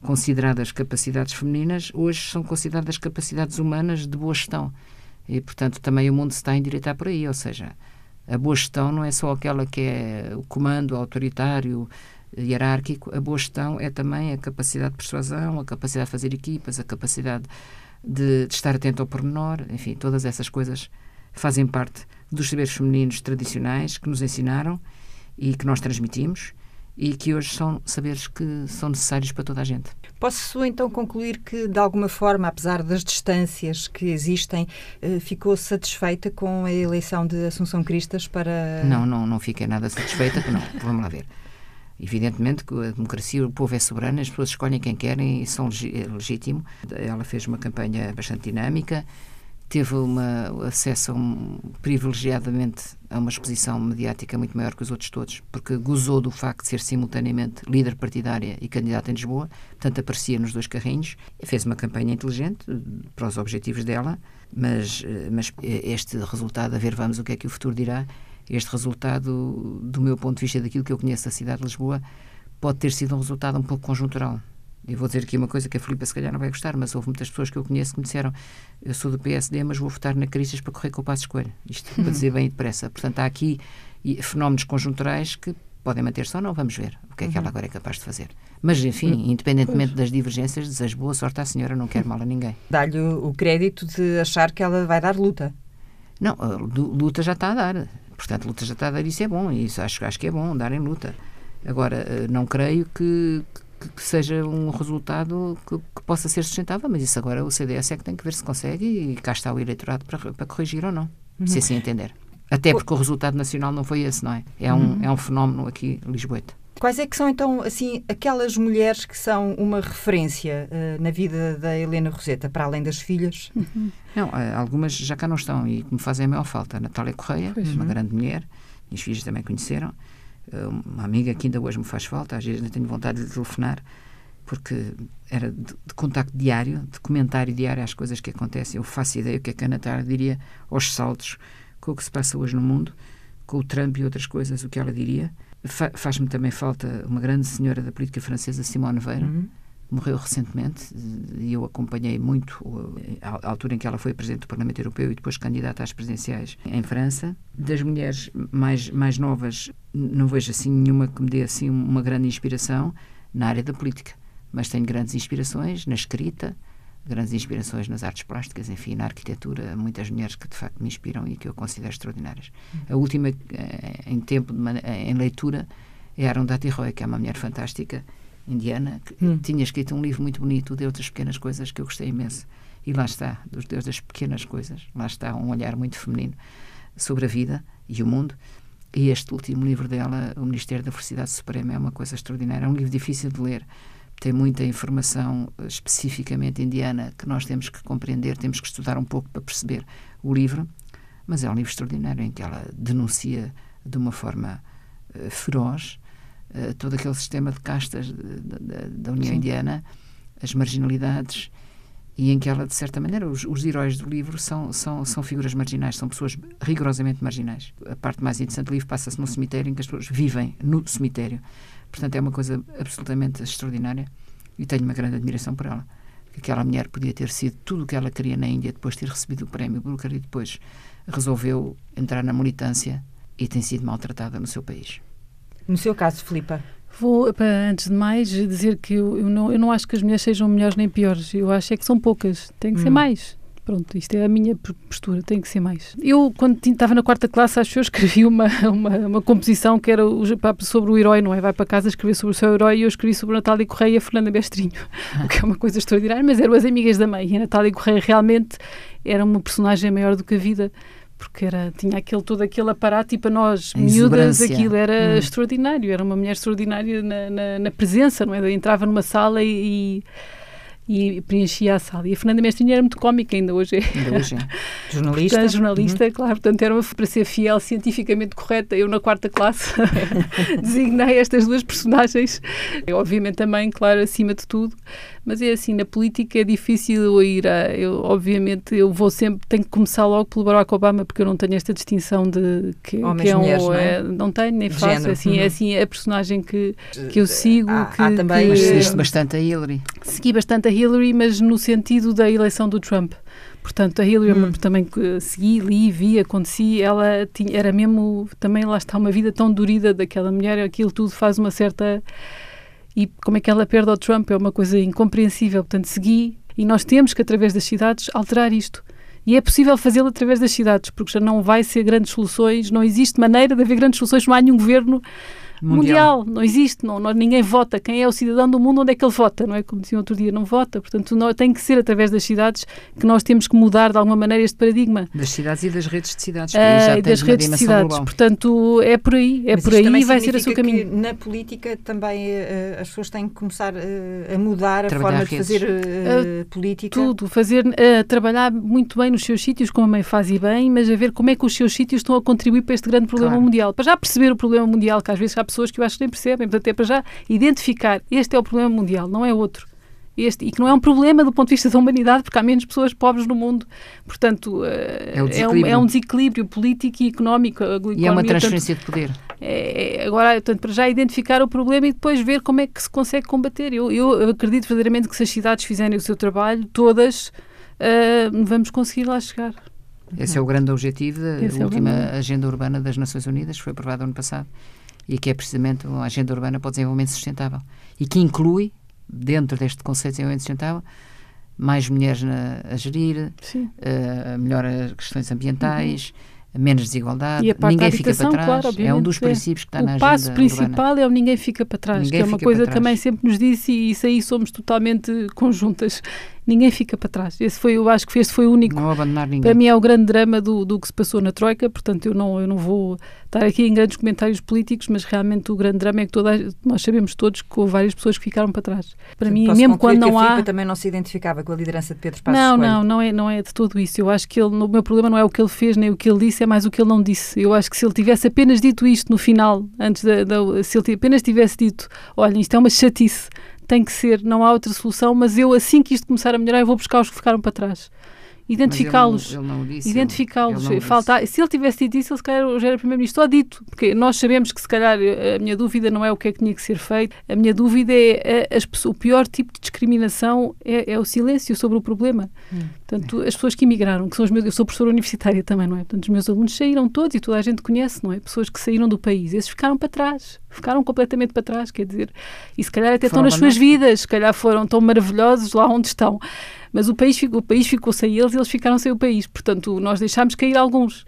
consideradas capacidades femininas, hoje são consideradas capacidades humanas de boa gestão. E, portanto, também o mundo se está a endireitar por aí, ou seja, a boa gestão não é só aquela que é o comando autoritário, hierárquico. A boa gestão é também a capacidade de persuasão, a capacidade de fazer equipas, a capacidade de, de estar atento ao pormenor. Enfim, todas essas coisas fazem parte dos saberes femininos tradicionais que nos ensinaram e que nós transmitimos e que hoje são saberes que são necessários para toda a gente. Posso então concluir que, de alguma forma, apesar das distâncias que existem, eh, ficou satisfeita com a eleição de Assunção Cristas para. Não, não, não fiquei nada satisfeita. não, vamos lá ver. Evidentemente que a democracia, o povo é soberano, as pessoas escolhem quem querem e são é legítimo. Ela fez uma campanha bastante dinâmica teve uma, acesso um, privilegiadamente a uma exposição mediática muito maior que os outros todos, porque gozou do facto de ser simultaneamente líder partidária e candidata em Lisboa, portanto aparecia nos dois carrinhos, fez uma campanha inteligente para os objetivos dela, mas, eh, mas este resultado, a ver vamos o que é que o futuro dirá, este resultado, do meu ponto de vista daquilo que eu conheço da cidade de Lisboa, pode ter sido um resultado um pouco conjuntural. E vou dizer aqui uma coisa que a Filipe se calhar não vai gostar, mas houve muitas pessoas que eu conheço que me disseram eu sou do PSD, mas vou votar na Cristas para correr com o passo escolha. Isto para dizer bem depressa. Portanto, há aqui fenómenos conjunturais que podem manter-se ou não, vamos ver o que é que ela uhum. agora é capaz de fazer. Mas, enfim, independentemente das divergências, desejo boa sorte à senhora, não quero mal a ninguém. Dá-lhe o crédito de achar que ela vai dar luta. Não, luta já está a dar. Portanto, luta já está a dar, isso é bom, isso acho, acho que é bom, darem luta. Agora, eh, não creio que, que, seja um resultado que, que, possa ser sustentável, mas isso agora o CDS é que tem que ver se consegue e cá está o eleitorado para, para corrigir ou não, uhum. se assim entender. Até porque o resultado nacional não foi esse, não é? É um, uhum. é um fenómeno aqui lisboeta. Quais é que são então assim aquelas mulheres que são uma referência uh, na vida da Helena Roseta, para além das filhas? Uhum. Não, algumas já cá não estão e me fazem a maior falta. A Natália Correia, pois, uma grande mulher, minhas filhas também conheceram. Uma amiga que ainda hoje me faz falta, às vezes ainda tenho vontade de telefonar porque era de, de contacto diário, de comentário diário às coisas que acontecem. Eu faço ideia o que é que a Natália diria aos saltos com o que se passa hoje no mundo, com o Trump e outras coisas, o que ela diria. Fa Faz-me também falta uma grande senhora da política francesa, Simone Veil, uhum. morreu recentemente e eu acompanhei muito a, altura em que ela foi presidente do Parlamento Europeu e depois candidata às presidenciais em França. Das mulheres mais, mais novas, não vejo assim nenhuma que me dê assim uma grande inspiração na área da política mas tenho grandes inspirações na escrita, grandes inspirações nas artes plásticas, enfim, na arquitetura, muitas mulheres que de facto me inspiram e que eu considero extraordinárias. A última eh, em tempo de, em leitura é Arundhati Roy, que é uma mulher fantástica indiana, que hum. tinha escrito um livro muito bonito, de outras pequenas coisas que eu gostei imenso. E lá está, dos Deus das pequenas coisas, lá está um olhar muito feminino sobre a vida e o mundo. E este último livro dela, O Ministério da Felicidade Suprema, é uma coisa extraordinária. É um livro difícil de ler, tem muita informação eh, especificamente indiana que nós temos que compreender, temos que estudar um pouco para perceber o livro, mas é um livro extraordinário em que ela denuncia de uma forma uh, feroz uh, todo aquele sistema de castas da União Sim. Indiana, as marginalidades, e em que ela, de certa maneira, os, os heróis do livro são, são, são figuras marginais, são pessoas rigorosamente marginais. A parte mais interessante do livro passa-se num cemitério em que as pessoas vivem no cemitério. Portanto, é uma coisa absolutamente extraordinária e tenho uma grande admiração por ela. Aquela mulher podia ter sido tudo o que ela queria na Índia depois de ter recebido o prémio Booker e depois resolveu entrar na militância e tem sido maltratada no seu país. No seu caso, Filipa? Vou, antes de mais, dizer que eu, eu, não, eu não acho que as mulheres sejam melhores nem piores. Eu acho é que são poucas. Tem que hum. ser mais. Pronto, isto é a minha postura, tem que ser mais. Eu, quando estava na quarta classe, acho que eu escrevi uma, uma, uma composição que era sobre o herói, não é? Vai para casa escrever sobre o seu herói e eu escrevi sobre a Natália Correia e a Fernanda Bestrinho, o que é uma coisa extraordinária, mas eram as amigas da mãe e a Natália Correia realmente era uma personagem maior do que a vida porque era, tinha aquele, todo aquele aparato e para nós, miúdas, aquilo era hum. extraordinário, era uma mulher extraordinária na, na, na, presença, não é? Entrava numa sala e, e e preenchia a sala. E a Fernanda Mestrinha era muito cómica, ainda hoje é. Ainda hoje é. Jornalista. Portanto, jornalista, uhum. claro. Portanto, era uma, para ser fiel, cientificamente correta. Eu, na quarta classe, designei estas duas personagens. Eu, obviamente, também, claro, acima de tudo. Mas é assim, na política é difícil eu ir a... Eu, obviamente, eu vou sempre... Tenho que começar logo pelo Barack Obama, porque eu não tenho esta distinção de... Que, Homens, que é um, mulheres, não, é? não tenho, nem faço. Assim, uhum. É assim, é a personagem que, que eu sigo. Há, que, há também... Que, mas seguiste bastante a Hillary. Segui bastante a Hillary, mas no sentido da eleição do Trump. Portanto, a Hillary hum. também segui, li, vi, aconteci. Ela tinha, era mesmo, também lá está, uma vida tão dorida daquela mulher. Aquilo tudo faz uma certa. E como é que ela perde ao Trump é uma coisa incompreensível. Portanto, segui. E nós temos que, através das cidades, alterar isto. E é possível fazê-lo através das cidades, porque já não vai ser grandes soluções, não existe maneira de haver grandes soluções, não há nenhum governo mundial. mundial. Não existe, não, não, ninguém vota. Quem é o cidadão do mundo, onde é que ele vota? Não é como dizia outro dia, não vota. Portanto, não, tem que ser através das cidades que nós temos que mudar de alguma maneira este paradigma. Das cidades e das redes de cidades. Uh, das redes de cidades. Global. Portanto, é por aí. É Mas por aí e vai ser o seu caminho. na política também uh, as pessoas têm que começar uh, a mudar Trabalhar a forma de fazer política. Tudo. Fazer, trabalhar muito bem nos seus sítios, como a mãe faz e bem, mas a ver como é que os seus sítios estão a contribuir para este grande problema claro. mundial. Para já perceber o problema mundial, que às vezes há pessoas que eu acho que nem percebem. Portanto, é para já identificar este é o problema mundial, não é outro. Este, e que não é um problema do ponto de vista da humanidade, porque há menos pessoas pobres no mundo. Portanto, eh, é, é, um, é um, desequilíbrio político e económico. E é uma transferência portanto, de poder. É, é, agora, portanto, para já identificar o problema e depois ver como é que se consegue combater. Eu, eu acredito verdadeiramente que se as cidades fizerem o seu trabalho, todas, uh, vamos conseguir lá chegar. Esse é o grande objetivo da Esse última é Agenda Urbana das Nações Unidas, foi aprovada ano passado e que é precisamente uma agenda urbana para o desenvolvimento sustentável e que inclui, dentro deste conceito de desenvolvimento sustentável, mais mulheres na, a gerir, uh, melhor as questões ambientais, uhum. menos desigualdade, ninguém fica para trás. Claro, é um dos princípios que está o na agenda O passo principal urbana. é o ninguém fica para trás, ninguém que é uma coisa que também sempre nos disse e isso aí somos totalmente conjuntas. Ninguém fica para trás. Esse foi, eu acho que esse foi o único. Não abandonar ninguém. Para mim é o grande drama do, do que se passou na Troika, portanto eu não, eu não vou estar aqui em grandes comentários políticos, mas realmente o grande drama é que toda, nós sabemos todos que houve várias pessoas que ficaram para trás. Para Sim, mim, mesmo quando que não há. Também não se identificava com a liderança de Pedro Passos Não, Coelho. não, não é, não é de todo isso. Eu acho que ele, o meu problema não é o que ele fez nem o que ele disse, é mais o que ele não disse. Eu acho que se ele tivesse apenas dito isto no final, antes da, da- se ele apenas tivesse dito, olha, isto é uma chatice, tem que ser, não há outra solução, mas eu assim que isto começar a melhorar, eu vou buscar os que ficaram para trás. Identificá-los. Identificá-los. Falta, se ele tivesse dito isso, ele se calhar já era Primeiro-Ministro. Só dito, porque nós sabemos que se calhar a minha dúvida não é o que é que tinha que ser feito, a minha dúvida é a- as pessoas- o pior tipo de discriminação é, é o silêncio sobre o problema. Portanto, as pessoas que emigraram, que são os meus, eu sou professora universitária também, não é? Portanto, os meus alunos saíram todos e toda a gente conhece, não é? Pessoas que saíram do país, esses ficaram para trás, ficaram completamente para trás, quer dizer, e se calhar até Foram estão nas suas vidas, se calhar foram tão maravilhosos lá onde estão. Mas o país, o país ficou sem eles e eles ficaram sem o país. Portanto, nós deixámos cair alguns.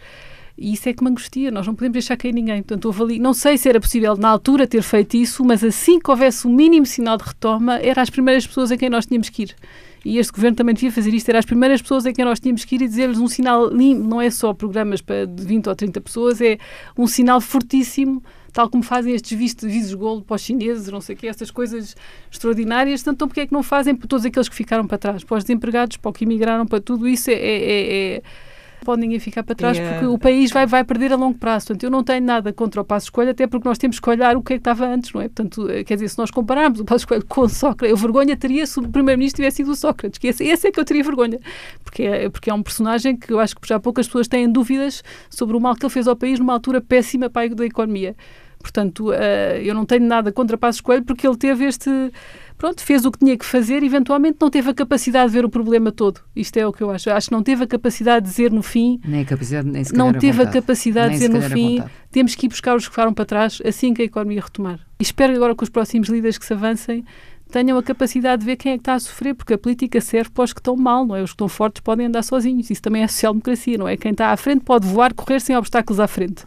E isso é que me angustia, nós não podemos deixar cair ninguém. Portanto, houve ali, não sei se era possível na altura ter feito isso, mas assim que houvesse o mínimo sinal de retoma, eram as primeiras pessoas em quem nós tínhamos que ir. E este governo também devia fazer isto, eram as primeiras pessoas em quem nós tínhamos que ir e dizer-lhes um sinal limpo, não é só programas para de 20 ou 30 pessoas, é um sinal fortíssimo, tal como fazem estes vistos, visos gold para os chineses, não sei o quê, essas coisas extraordinárias. Então, porque é que não fazem para todos aqueles que ficaram para trás, para os desempregados, para os que emigraram, para tudo isso é- é- é- é pode ninguém ficar para trás, E, eh, porque o país vai, vai perder a longo prazo. Portanto, eu não tenho nada contra o Passo Escolha, até porque nós temos que olhar o que é que estava antes, não é? Portanto, eh, quer dizer, se nós compararmos o Passo Escolha com Sócrates, eu vergonha teria se o Primeiro-Ministro tivesse sido o Sócrates, que esse, esse é que eu teria vergonha, porque é, porque é um personagem que eu acho que já poucas pessoas têm dúvidas sobre o mal que ele fez ao país numa altura péssima para a da economia. Portanto, eh, eu não tenho nada contra Passos Coelho porque ele teve este. Pronto, fez o que tinha que fazer, eventualmente não teve a capacidade de ver o problema todo. Isto é o que eu acho. Acho que não teve a capacidade de dizer no fim, Nem a capacidade, nem se não teve a capacidade de dizer no fim, temos que ir buscar os que ficaram para trás assim que a economia retomar. E espero agora que os próximos líderes que se avancem tenham a capacidade de ver quem é que está a sofrer, porque a política serve para os que estão mal, não é? Os que estão fortes podem andar sozinhos. Isso também é social-democracia, não é? Quem está à frente pode voar, correr sem obstáculos à frente.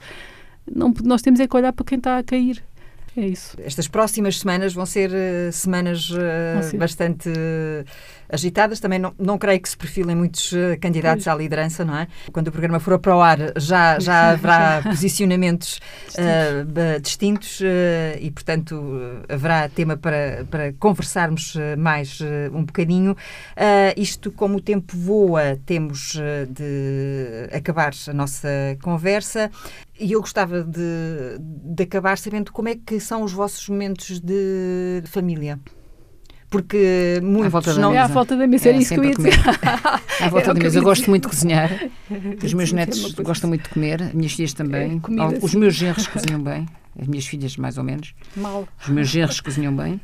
Não, nós temos é que olhar para quem está a cair. É isso. Estas próximas semanas vão ser eh, semanas ser. bastante eh, agitadas. Também não, não creio que se perfilem muitos eh, candidatos à liderança, não é? Quando o programa for para o ar, já, já haverá posicionamentos ba- distintos eh, e, portanto, haverá tema para, para conversarmos mais um bocadinho. Isto, como o tempo voa, temos de acabar a nossa conversa. E eu gostava de, de acabar sabendo como é que são os vossos momentos de família. Porque muitos volta não. É à falta da mesa, era É, isso que eu ia a dizer. À volta o da mesa. eu gosto muito de cozinhar. Os meus netos é coisa gostam muito de comer, as minhas filhas também. É, comida, Os meus genros cozinham bem, as minhas filhas mais ou menos. Mal. Os meus genros cozinham bem.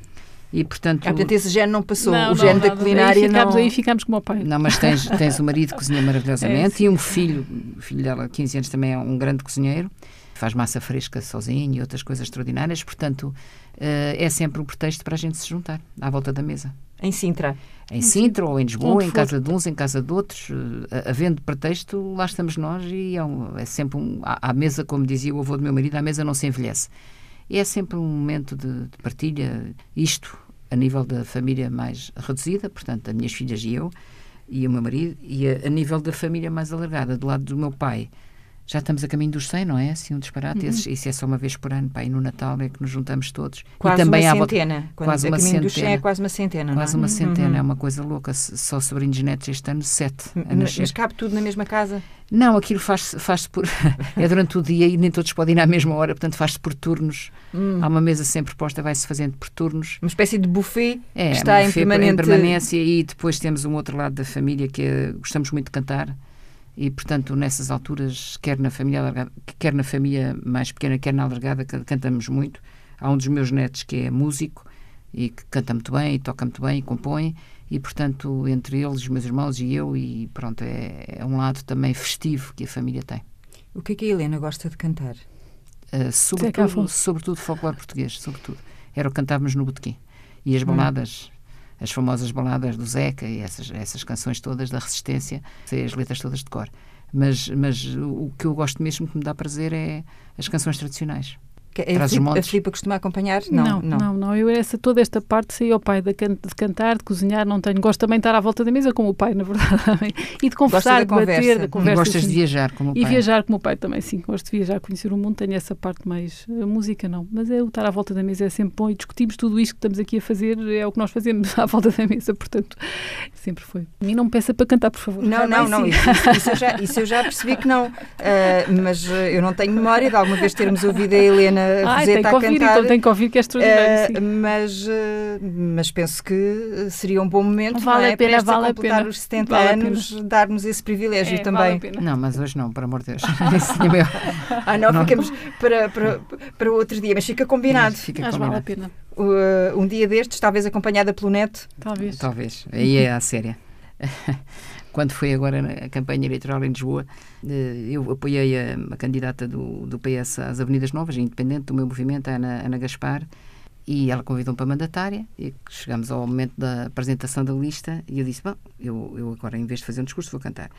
E, portanto, Ah, portanto, esse género não passou. Não, o género da culinária aí ficámos, não. Aí ficámos como o pai. Não, mas tens, tens um marido que cozinha maravilhosamente É, e um filho, o filho dela, 15 anos, também é um grande cozinheiro, faz massa fresca sozinho e outras coisas extraordinárias, portanto, é sempre um pretexto para a gente se juntar à volta da mesa. Em Sintra. Em Sintra ou em Lisboa, em casa de uns, em casa de outros, eh, havendo pretexto, lá estamos nós e é, um- é sempre um, à, à mesa, como dizia o avô do meu marido, à mesa não se envelhece. E é sempre um momento de, de partilha, isto a nível da família mais reduzida, portanto, as minhas filhas e eu, e o meu marido, e a, a nível da família mais alargada, do lado do meu pai. Já estamos a caminho dos 100, não é? Assim, um disparate. Uhum. Esses- Isso é só uma vez por ano, pai, e no Natal é que nos juntamos todos. Quase e também uma volta- centena. Quando quase uma caminho dos 100 é centena. quase uma centena. Quase não é? uma centena, Uhum. é uma coisa louca. Só sobrinhos netos este ano, sete a Mas, nascer. mas cabe tudo na mesma casa? Não, aquilo faz-se faz por. é durante o dia e nem todos podem ir à mesma hora, portanto faz-se por turnos. Hum. Há uma mesa sempre posta, vai-se fazendo por turnos. Uma espécie de buffet É, que está um em buffet permanente... permanência e depois temos um outro lado da família que é, gostamos muito de cantar e, portanto, nessas alturas, quer na família alargada, quer na família mais pequena, quer na alargada, can- cantamos muito. Há um dos meus netos que é músico e que canta muito bem e toca muito bem e compõe e, portanto, entre eles, os meus irmãos e eu, e pronto, é, é um lado também festivo que a família tem. O que é que a Helena gosta de cantar? Uh, sobretudo, sobretudo folclore português, sobretudo. Era o que cantávamos no botequim. E Hum. as baladas, as famosas baladas do Zeca e essas, essas canções todas da resistência, sei as letras todas de cor. Mas, mas o que eu gosto mesmo, que me dá prazer, é as canções tradicionais. A, Filipa, a costuma acompanhar? Não, não, não. Eu essa, toda esta parte sei ao pai de, can- de cantar, de cozinhar, não tenho. Gosto também de estar à volta da mesa como o pai, na verdade. E de conversar, de bater, conversa. da conversa. Gostas sim. de viajar como o E pai? viajar como o pai também, sim. Gosto de viajar, conhecer o mundo. Tenho essa parte mais. A música não. Mas é o estar à volta da mesa é sempre bom e discutimos tudo isto que estamos aqui a fazer. É o que nós fazemos à volta da mesa, portanto, sempre foi. A mim não me peça para cantar, por favor. Não, não, não. Isso, isso eu já, isso eu já percebi que não. Ah, mas ah, eu não tenho memória de alguma vez termos ouvido a Helena Ai, tem Roseta que a ouvir, cantar. então tem que ouvir que é extraordinário. Sim. mas, ah, mas penso que seria um bom momento Vale não é? a pena, vale a completar pena. os 70 Vale a anos, dar-nos esse privilégio É, também. vale a pena. Não, mas hoje não, por amor de Deus. Meu- Ah, não, Não. ficamos para, para, para outro dia, mas fica combinado. Fica Acho que vale a combinado. pena. Uh, um dia destes, talvez acompanhada pelo neto. Talvez. Talvez. Aí é a séria. Quando foi agora a campanha eleitoral em Lisboa, eh, eu apoiei a, a candidata do, do PS às Avenidas Novas, independente do meu movimento, a Ana, Ana Gaspar, e ela convidou-me para mandatária, e chegamos ao momento da apresentação da lista, e eu disse, bom, eu, eu agora, em vez de fazer um discurso, vou cantar.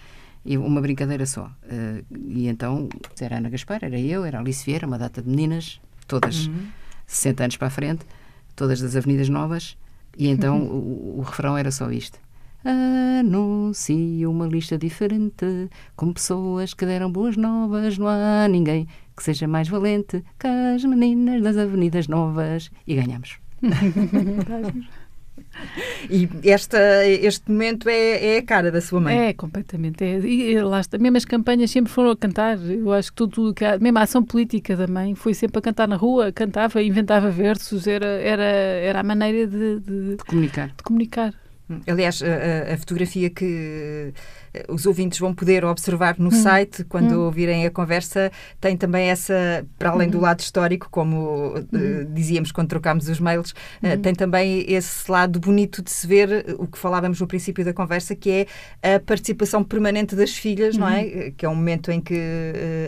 E uma brincadeira só. Eh, e então, era Ana Gaspar, era eu, era Alice Vieira, uma data de meninas, todas 60 anos para a frente, todas das Avenidas Novas, e então o, o refrão era só isto. Anuncio uma lista diferente, com pessoas que deram boas novas, não há ninguém que seja mais valente que as meninas das Avenidas Novas. E ganhamos. E esta, este momento é, é a cara da sua mãe. É, completamente. É. E e lá está. Mesmo as campanhas sempre foram a cantar. Eu acho que tudo, mesmo a ação política da mãe foi sempre a cantar na rua, cantava, inventava versos, era, era, era a maneira de, de- De comunicar. de comunicar. Aliás, a, a- fotografia que eh, os ouvintes vão poder observar Hum. no site quando ouvirem a conversa tem também essa, para além Hum. do lado histórico, como eh, dizíamos quando trocámos os mails, Hum. eh, tem também esse lado bonito de se ver o que falávamos no princípio da conversa, que é a participação permanente das filhas, não Uhum. é? Eh, Que é um momento em que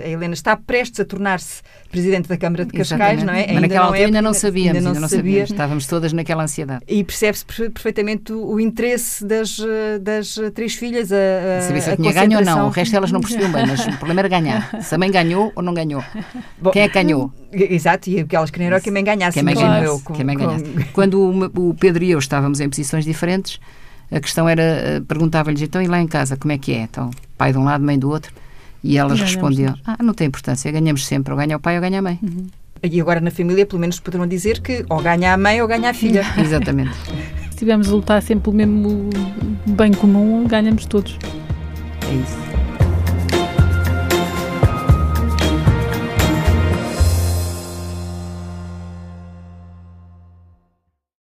a Helena está prestes a tornar-se presidente da Câmara de Cascais, Exatamente. não é? Mas naquela altura ainda não sabíamos, ainda ainda não sabia. sabíamos. Estávamos todas naquela ansiedade. E percebe-se per- perfeitamente o, o interesse das, eh, das eh, três filhas, a, a, Saber se a tinha ganho ou não. O resto elas não percebiam bem, mas o problema era ganhar. Se a mãe ganhou ou não ganhou. Bom, Quem é que ganhou? Exato, e o que elas queriam era que a mãe ganhasse. Quem é que imagino ganhasse? com- Quem? Quando o, o Pedro e eu estávamos em posições diferentes, a questão era, eh, perguntava-lhes, então e lá em casa, como é que é? Então, pai de um lado, mãe do outro. E elas Ganhamos respondiam, nós. ah, não tem importância, ganhamos sempre, ou ganha o pai ou ganha a mãe. E agora na família, pelo menos, poderão dizer que ou ganha a mãe ou ganha a filha. Exatamente. Se tivermos a lutar sempre pelo mesmo bem comum, ganhamos todos. É isso.